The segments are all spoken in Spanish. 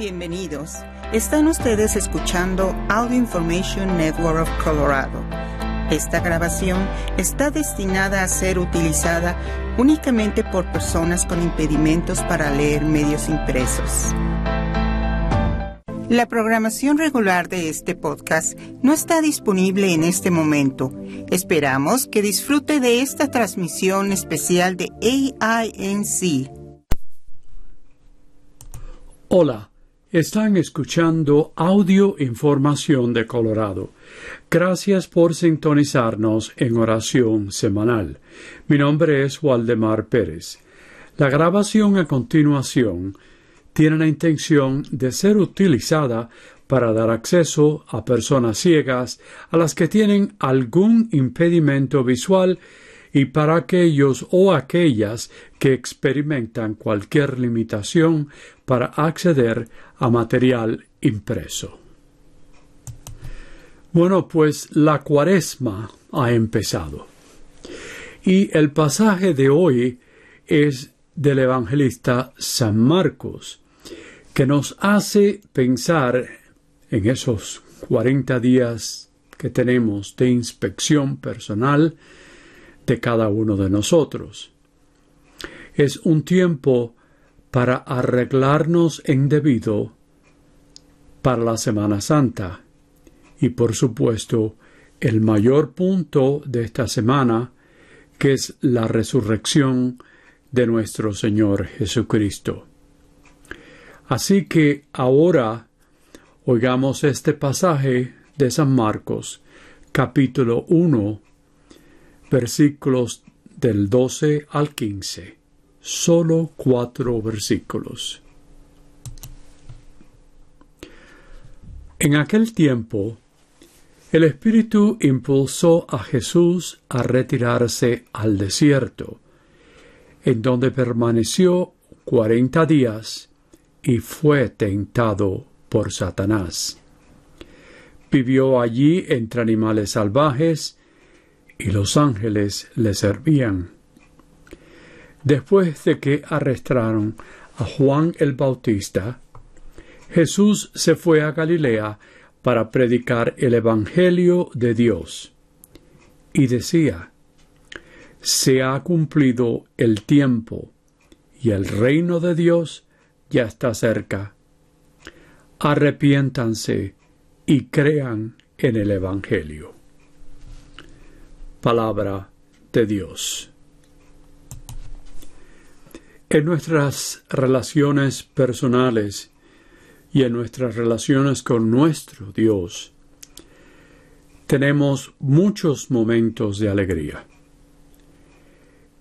Bienvenidos. Están ustedes escuchando Audio Information Network of Colorado. Esta grabación está destinada a ser utilizada únicamente por personas con impedimentos para leer medios impresos. La programación regular de este podcast no está disponible en este momento. Esperamos que disfrute de esta transmisión especial de AINC. Hola. Están escuchando Audio Información de Colorado. Gracias por sintonizarnos en oración semanal. Mi nombre es Waldemar Pérez. La grabación a continuación tiene la intención de ser utilizada para dar acceso a personas ciegas a las que tienen algún impedimento visual y para aquellos o aquellas que experimentan cualquier limitación para acceder a material impreso. Bueno, pues la cuaresma ha empezado. Y el pasaje de hoy es del evangelista San Marcos, que nos hace pensar en esos cuarenta días que tenemos de inspección personal de cada uno de nosotros. Es un tiempo para arreglarnos en debido para la Semana Santa. Y por supuesto, el mayor punto de esta semana, que es la resurrección de nuestro Señor Jesucristo. Así que ahora oigamos este pasaje de San Marcos, capítulo 1, versículos del 12 al 15 solo cuatro versículos. En aquel tiempo, el Espíritu impulsó a Jesús a retirarse al desierto, en donde permaneció cuarenta días y fue tentado por Satanás. Vivió allí entre animales salvajes y los ángeles le servían. Después de que arrestaron a Juan el Bautista, Jesús se fue a Galilea para predicar el Evangelio de Dios. Y decía, se ha cumplido el tiempo y el reino de Dios ya está cerca. Arrepiéntanse y crean en el Evangelio. Palabra de Dios. En nuestras relaciones personales y en nuestras relaciones con nuestro Dios, tenemos muchos momentos de alegría.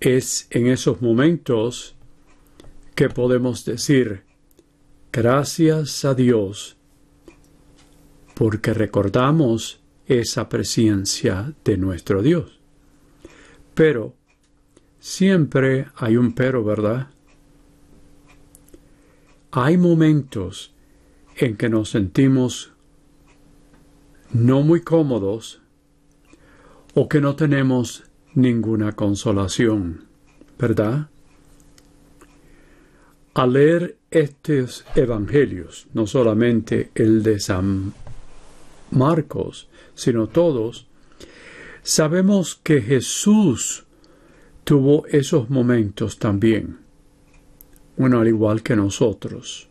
Es en esos momentos que podemos decir, gracias a Dios, porque recordamos esa presencia de nuestro Dios. Pero siempre hay un pero, ¿verdad? hay momentos en que nos sentimos no muy cómodos o que no tenemos ninguna consolación, ¿verdad? Al leer estos evangelios, no solamente el de San Marcos, sino todos, sabemos que Jesús tuvo esos momentos también bueno, al igual que nosotros.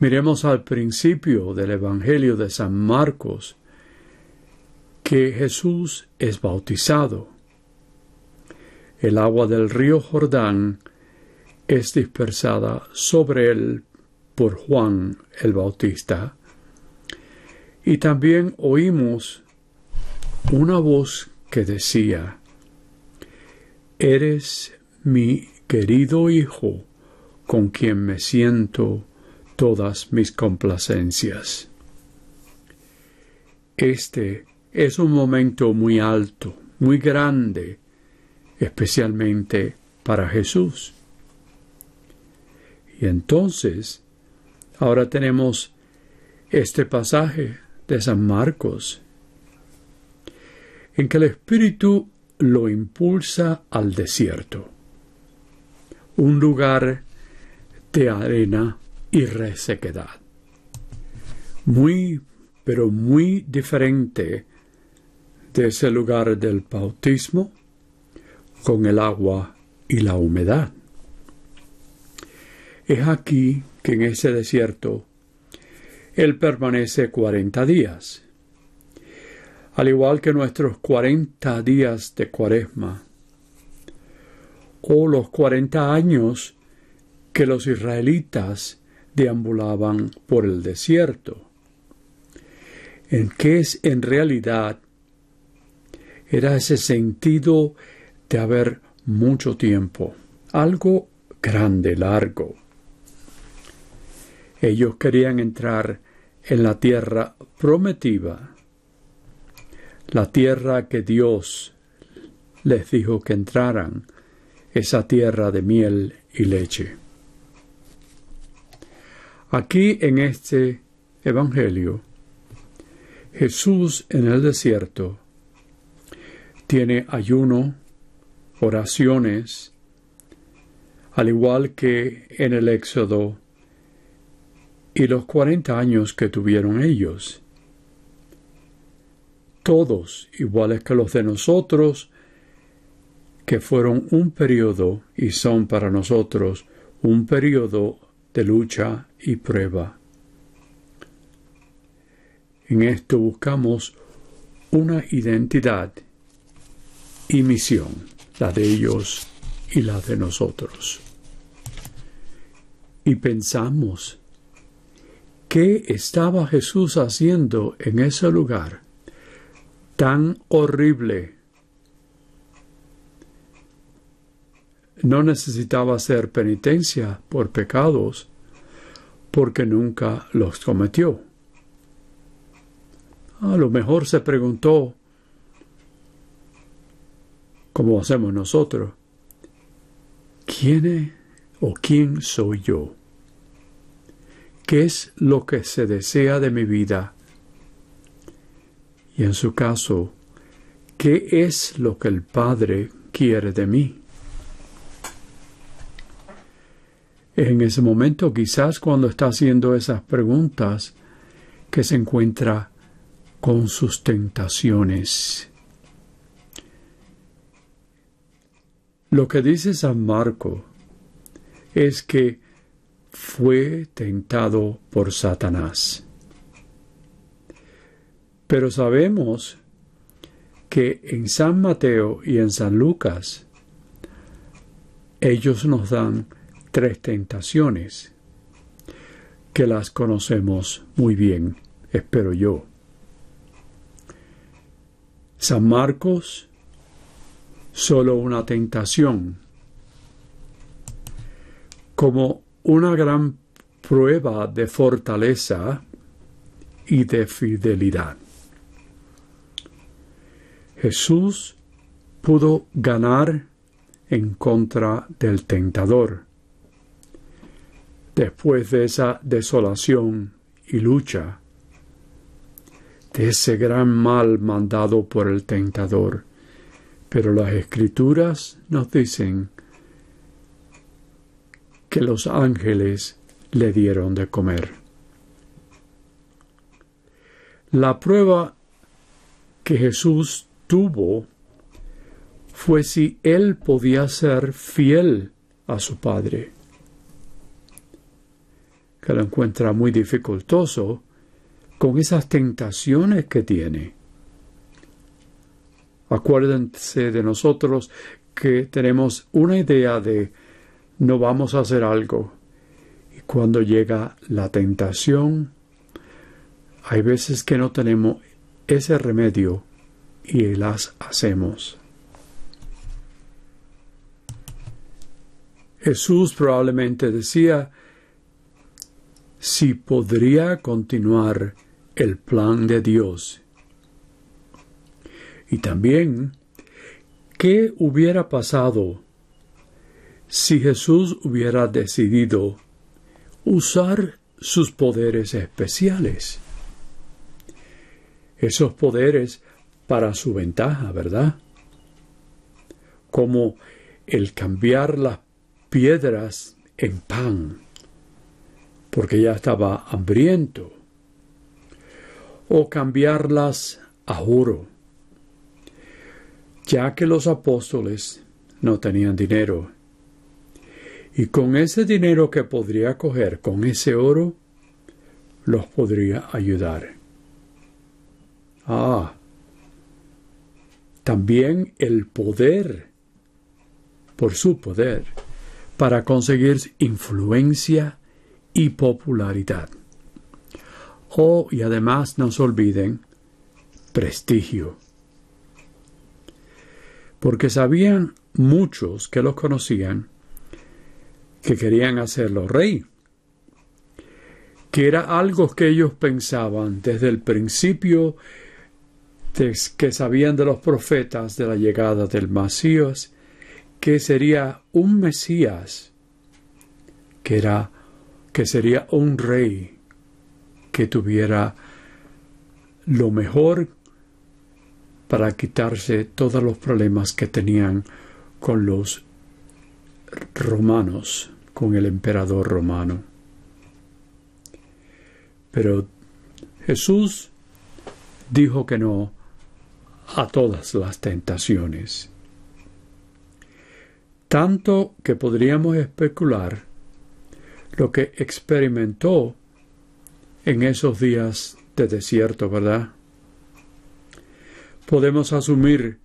Miremos al principio del Evangelio de San Marcos que Jesús es bautizado. El agua del río Jordán es dispersada sobre él por Juan el Bautista. Y también oímos una voz que decía, Eres mi querido Hijo, con quien me siento todas mis complacencias. Este es un momento muy alto, muy grande, especialmente para Jesús. Y entonces, ahora tenemos este pasaje de San Marcos, en que el Espíritu lo impulsa al desierto un lugar de arena y resequedad. Muy, pero muy diferente de ese lugar del bautismo con el agua y la humedad. Es aquí que en ese desierto Él permanece cuarenta días. Al igual que nuestros cuarenta días de cuaresma, o los cuarenta años que los israelitas deambulaban por el desierto, en que es en realidad era ese sentido de haber mucho tiempo, algo grande, largo. Ellos querían entrar en la tierra prometida, la tierra que Dios les dijo que entraran, esa tierra de miel y leche. Aquí en este Evangelio, Jesús en el desierto tiene ayuno, oraciones, al igual que en el Éxodo y los cuarenta años que tuvieron ellos. Todos iguales que los de nosotros, que fueron un periodo y son para nosotros un periodo de lucha y prueba. En esto buscamos una identidad y misión, la de ellos y la de nosotros. Y pensamos, ¿qué estaba Jesús haciendo en ese lugar tan horrible? No necesitaba hacer penitencia por pecados porque nunca los cometió. A lo mejor se preguntó, como hacemos nosotros, ¿quién o quién soy yo? ¿Qué es lo que se desea de mi vida? Y en su caso, ¿qué es lo que el Padre quiere de mí? En ese momento, quizás cuando está haciendo esas preguntas, que se encuentra con sus tentaciones. Lo que dice San Marco es que fue tentado por Satanás. Pero sabemos que en San Mateo y en San Lucas ellos nos dan tres tentaciones que las conocemos muy bien, espero yo. San Marcos solo una tentación, como una gran prueba de fortaleza y de fidelidad. Jesús pudo ganar en contra del tentador. Después de esa desolación y lucha, de ese gran mal mandado por el tentador, pero las escrituras nos dicen que los ángeles le dieron de comer. La prueba que Jesús tuvo fue si él podía ser fiel a su Padre, que lo encuentra muy dificultoso con esas tentaciones que tiene. Acuérdense de nosotros que tenemos una idea de no vamos a hacer algo. Y cuando llega la tentación, hay veces que no tenemos ese remedio y las hacemos. Jesús probablemente decía si podría continuar el plan de Dios y también, ¿qué hubiera pasado si Jesús hubiera decidido usar sus poderes especiales? Esos poderes para su ventaja, ¿verdad? Como el cambiar las piedras en pan porque ya estaba hambriento, o cambiarlas a oro, ya que los apóstoles no tenían dinero. Y con ese dinero que podría coger, con ese oro, los podría ayudar. Ah, también el poder, por su poder, para conseguir influencia y popularidad. Oh, y además no se olviden, prestigio. Porque sabían muchos que los conocían que querían hacerlo rey, que era algo que ellos pensaban desde el principio que sabían de los profetas de la llegada del Mesías, que sería un Mesías, que era que sería un rey que tuviera lo mejor para quitarse todos los problemas que tenían con los romanos, con el emperador romano. Pero Jesús dijo que no a todas las tentaciones. Tanto que podríamos especular lo que experimentó en esos días de desierto, ¿verdad? Podemos asumir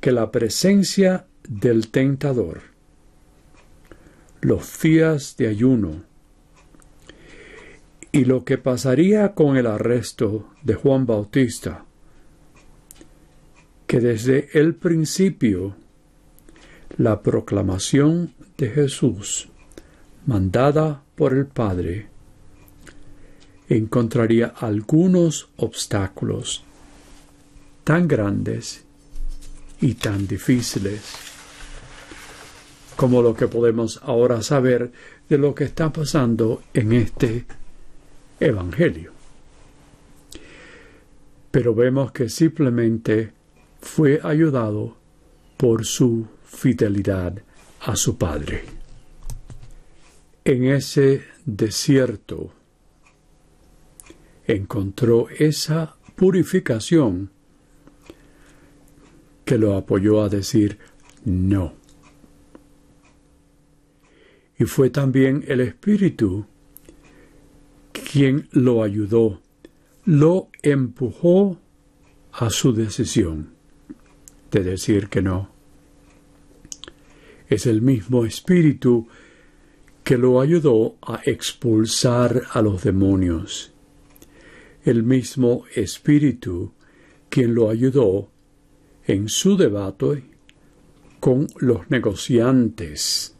que la presencia del tentador, los días de ayuno. Y lo que pasaría con el arresto de Juan Bautista que desde el principio la proclamación de Jesús, mandada por el Padre, encontraría algunos obstáculos tan grandes y tan difíciles como lo que podemos ahora saber de lo que está pasando en este Evangelio. Pero vemos que simplemente fue ayudado por su fidelidad a su Padre. En ese desierto encontró esa purificación que lo apoyó a decir no. Y fue también el Espíritu quien lo ayudó, lo empujó a su decisión de decir que no. Es el mismo espíritu que lo ayudó a expulsar a los demonios. El mismo espíritu quien lo ayudó en su debate con los negociantes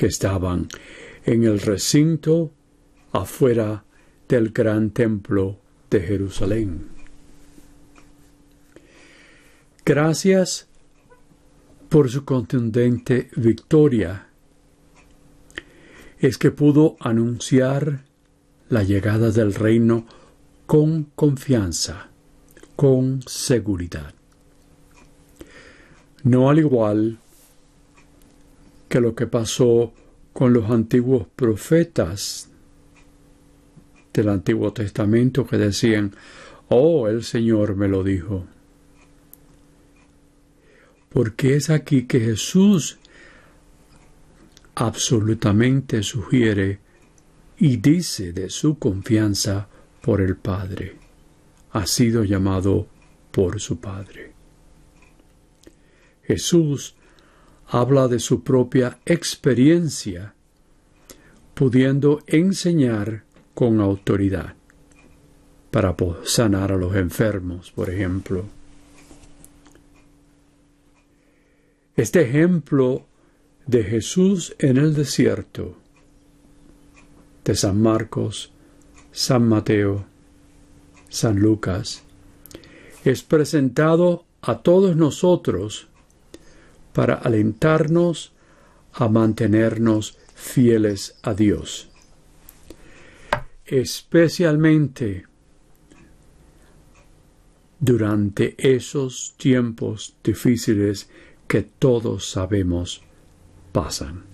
que estaban en el recinto afuera del gran templo de Jerusalén. Gracias por su contundente victoria. Es que pudo anunciar la llegada del reino con confianza, con seguridad. No al igual que lo que pasó con los antiguos profetas del Antiguo Testamento que decían, oh, el Señor me lo dijo porque es aquí que Jesús absolutamente sugiere y dice de su confianza por el Padre. Ha sido llamado por su Padre. Jesús habla de su propia experiencia, pudiendo enseñar con autoridad para sanar a los enfermos, por ejemplo. Este ejemplo de Jesús en el desierto de San Marcos, San Mateo, San Lucas, es presentado a todos nosotros para alentarnos a mantenernos fieles a Dios. Especialmente durante esos tiempos difíciles que todos sabemos pasan.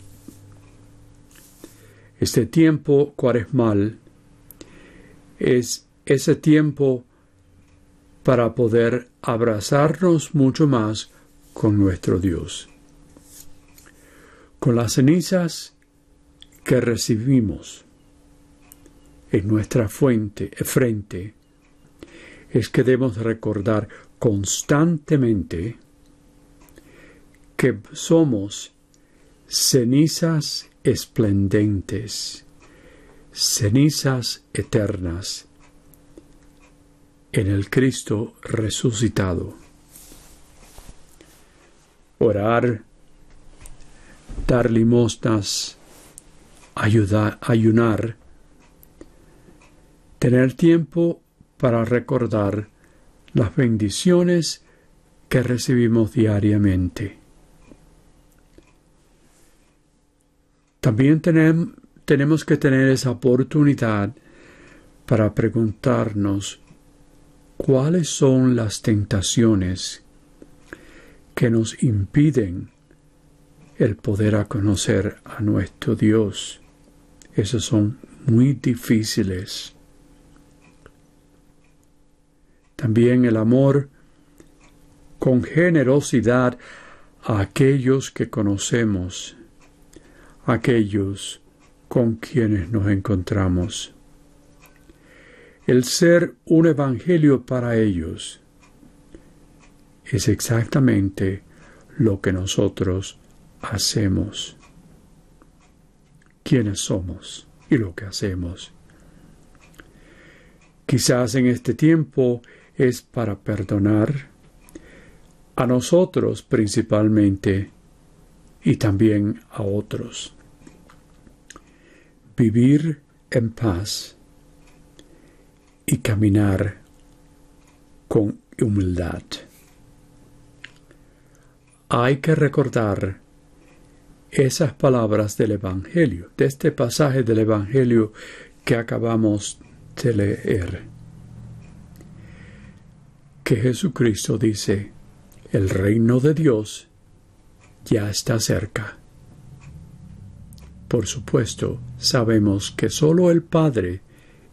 Este tiempo cuaresmal es ese tiempo para poder abrazarnos mucho más con nuestro Dios. Con las cenizas que recibimos en nuestra fuente, frente, es que debemos recordar constantemente que somos cenizas esplendentes, cenizas eternas en el Cristo resucitado. Orar, dar limosnas, ayudar, ayunar, tener tiempo para recordar las bendiciones que recibimos diariamente. También tenemos que tener esa oportunidad para preguntarnos cuáles son las tentaciones que nos impiden el poder a conocer a nuestro Dios. Esos son muy difíciles. También el amor con generosidad a aquellos que conocemos aquellos con quienes nos encontramos. El ser un evangelio para ellos es exactamente lo que nosotros hacemos, quiénes somos y lo que hacemos. Quizás en este tiempo es para perdonar a nosotros principalmente y también a otros vivir en paz y caminar con humildad. Hay que recordar esas palabras del Evangelio, de este pasaje del Evangelio que acabamos de leer. Que Jesucristo dice, el reino de Dios ya está cerca. Por supuesto, sabemos que sólo el Padre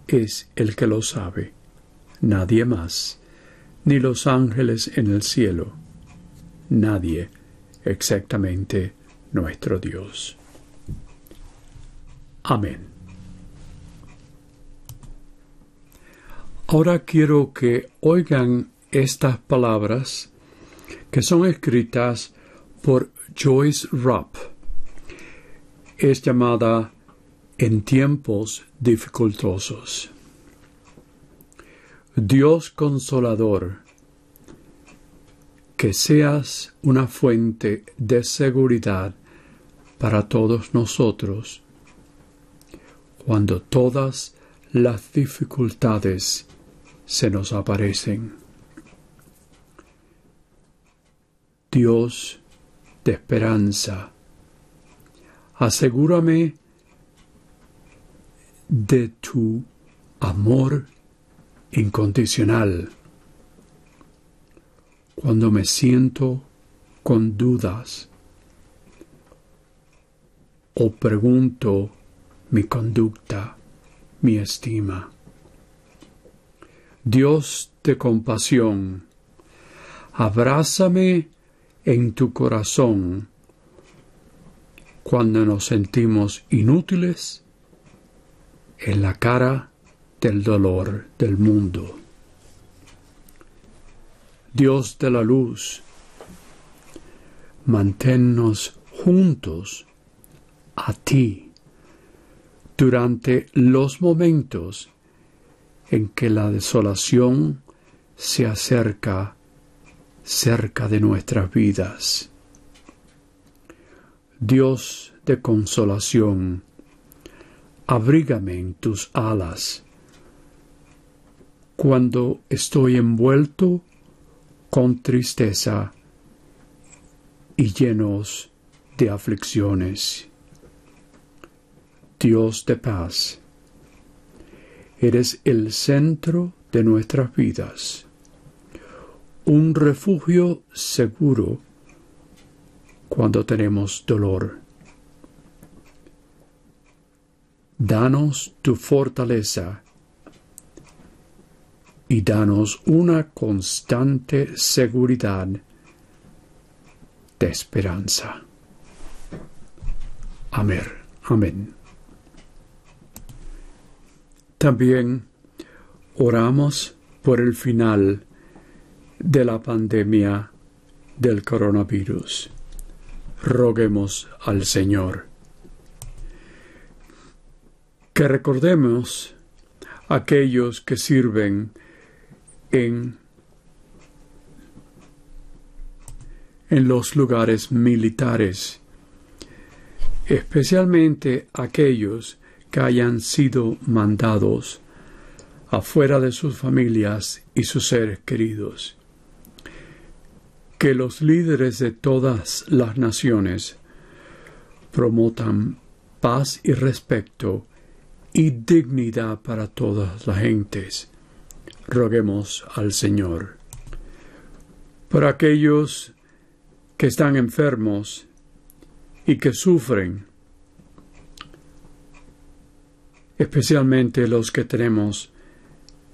es el que lo sabe, nadie más, ni los ángeles en el cielo, nadie, exactamente nuestro Dios. Amén. Ahora quiero que oigan estas palabras que son escritas por Joyce Rupp es llamada en tiempos dificultosos. Dios consolador, que seas una fuente de seguridad para todos nosotros cuando todas las dificultades se nos aparecen. Dios de esperanza, asegúrame de tu amor incondicional. Cuando me siento con dudas o pregunto mi conducta, mi estima. Dios de compasión, abrázame en tu corazón cuando nos sentimos inútiles en la cara del dolor del mundo. Dios de la luz, manténnos juntos a ti durante los momentos en que la desolación se acerca cerca de nuestras vidas. Dios de consolación, abrígame en tus alas. Cuando estoy envuelto con tristeza y llenos de aflicciones. Dios de paz, eres el centro de nuestras vidas, un refugio seguro cuando tenemos dolor. danos tu fortaleza y danos una constante seguridad de esperanza. Amén. Amén. También oramos por el final de la pandemia del coronavirus. Roguemos al Señor. Que recordemos aquellos que sirven en, en los lugares militares, especialmente aquellos que hayan sido mandados afuera de sus familias y sus seres queridos. Que los líderes de todas las naciones promotan paz y respeto y dignidad para todas las gentes. Roguemos al Señor. Por aquellos que están enfermos y que sufren, especialmente los que tenemos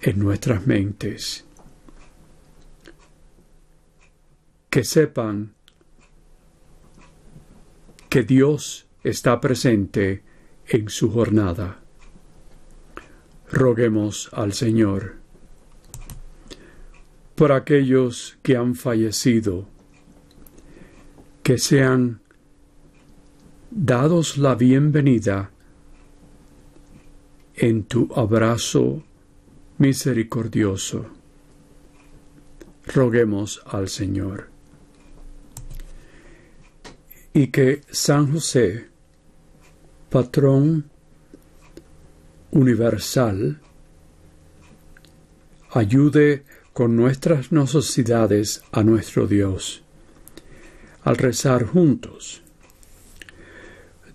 en nuestras mentes. Que sepan que Dios está presente en su jornada. Roguemos al Señor por aquellos que han fallecido, que sean dados la bienvenida en tu abrazo misericordioso. Roguemos al Señor. Y que San José, patrón universal, ayude con nuestras necesidades a nuestro Dios, al rezar juntos.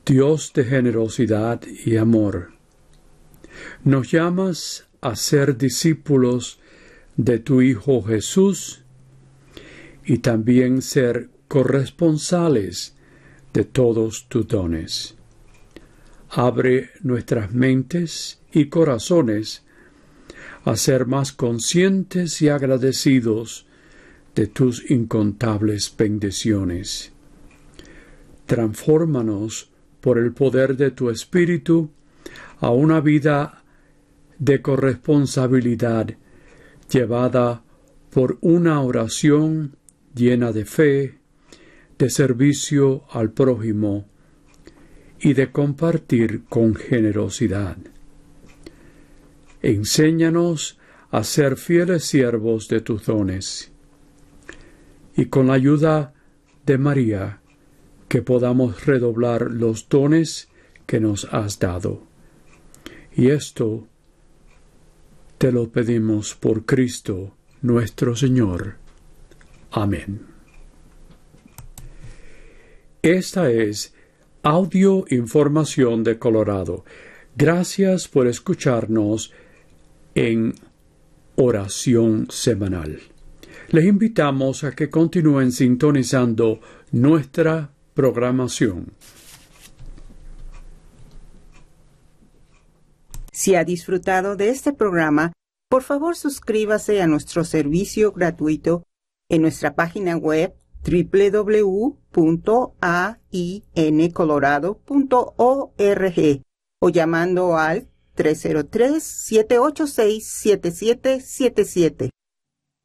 Dios de generosidad y amor, nos llamas a ser discípulos de tu Hijo Jesús y también ser corresponsales de todos tus dones. Abre nuestras mentes y corazones a ser más conscientes y agradecidos de tus incontables bendiciones. Transfórmanos por el poder de tu Espíritu a una vida de corresponsabilidad llevada por una oración llena de fe, de servicio al prójimo y de compartir con generosidad. Enséñanos a ser fieles siervos de tus dones y con la ayuda de María que podamos redoblar los dones que nos has dado. Y esto te lo pedimos por Cristo nuestro Señor. Amén. Esta es Audio Información de Colorado. Gracias por escucharnos en oración semanal. Les invitamos a que continúen sintonizando nuestra programación. Si ha disfrutado de este programa, por favor suscríbase a nuestro servicio gratuito en nuestra página web www.aincolorado.org o llamando al 303-786-7777.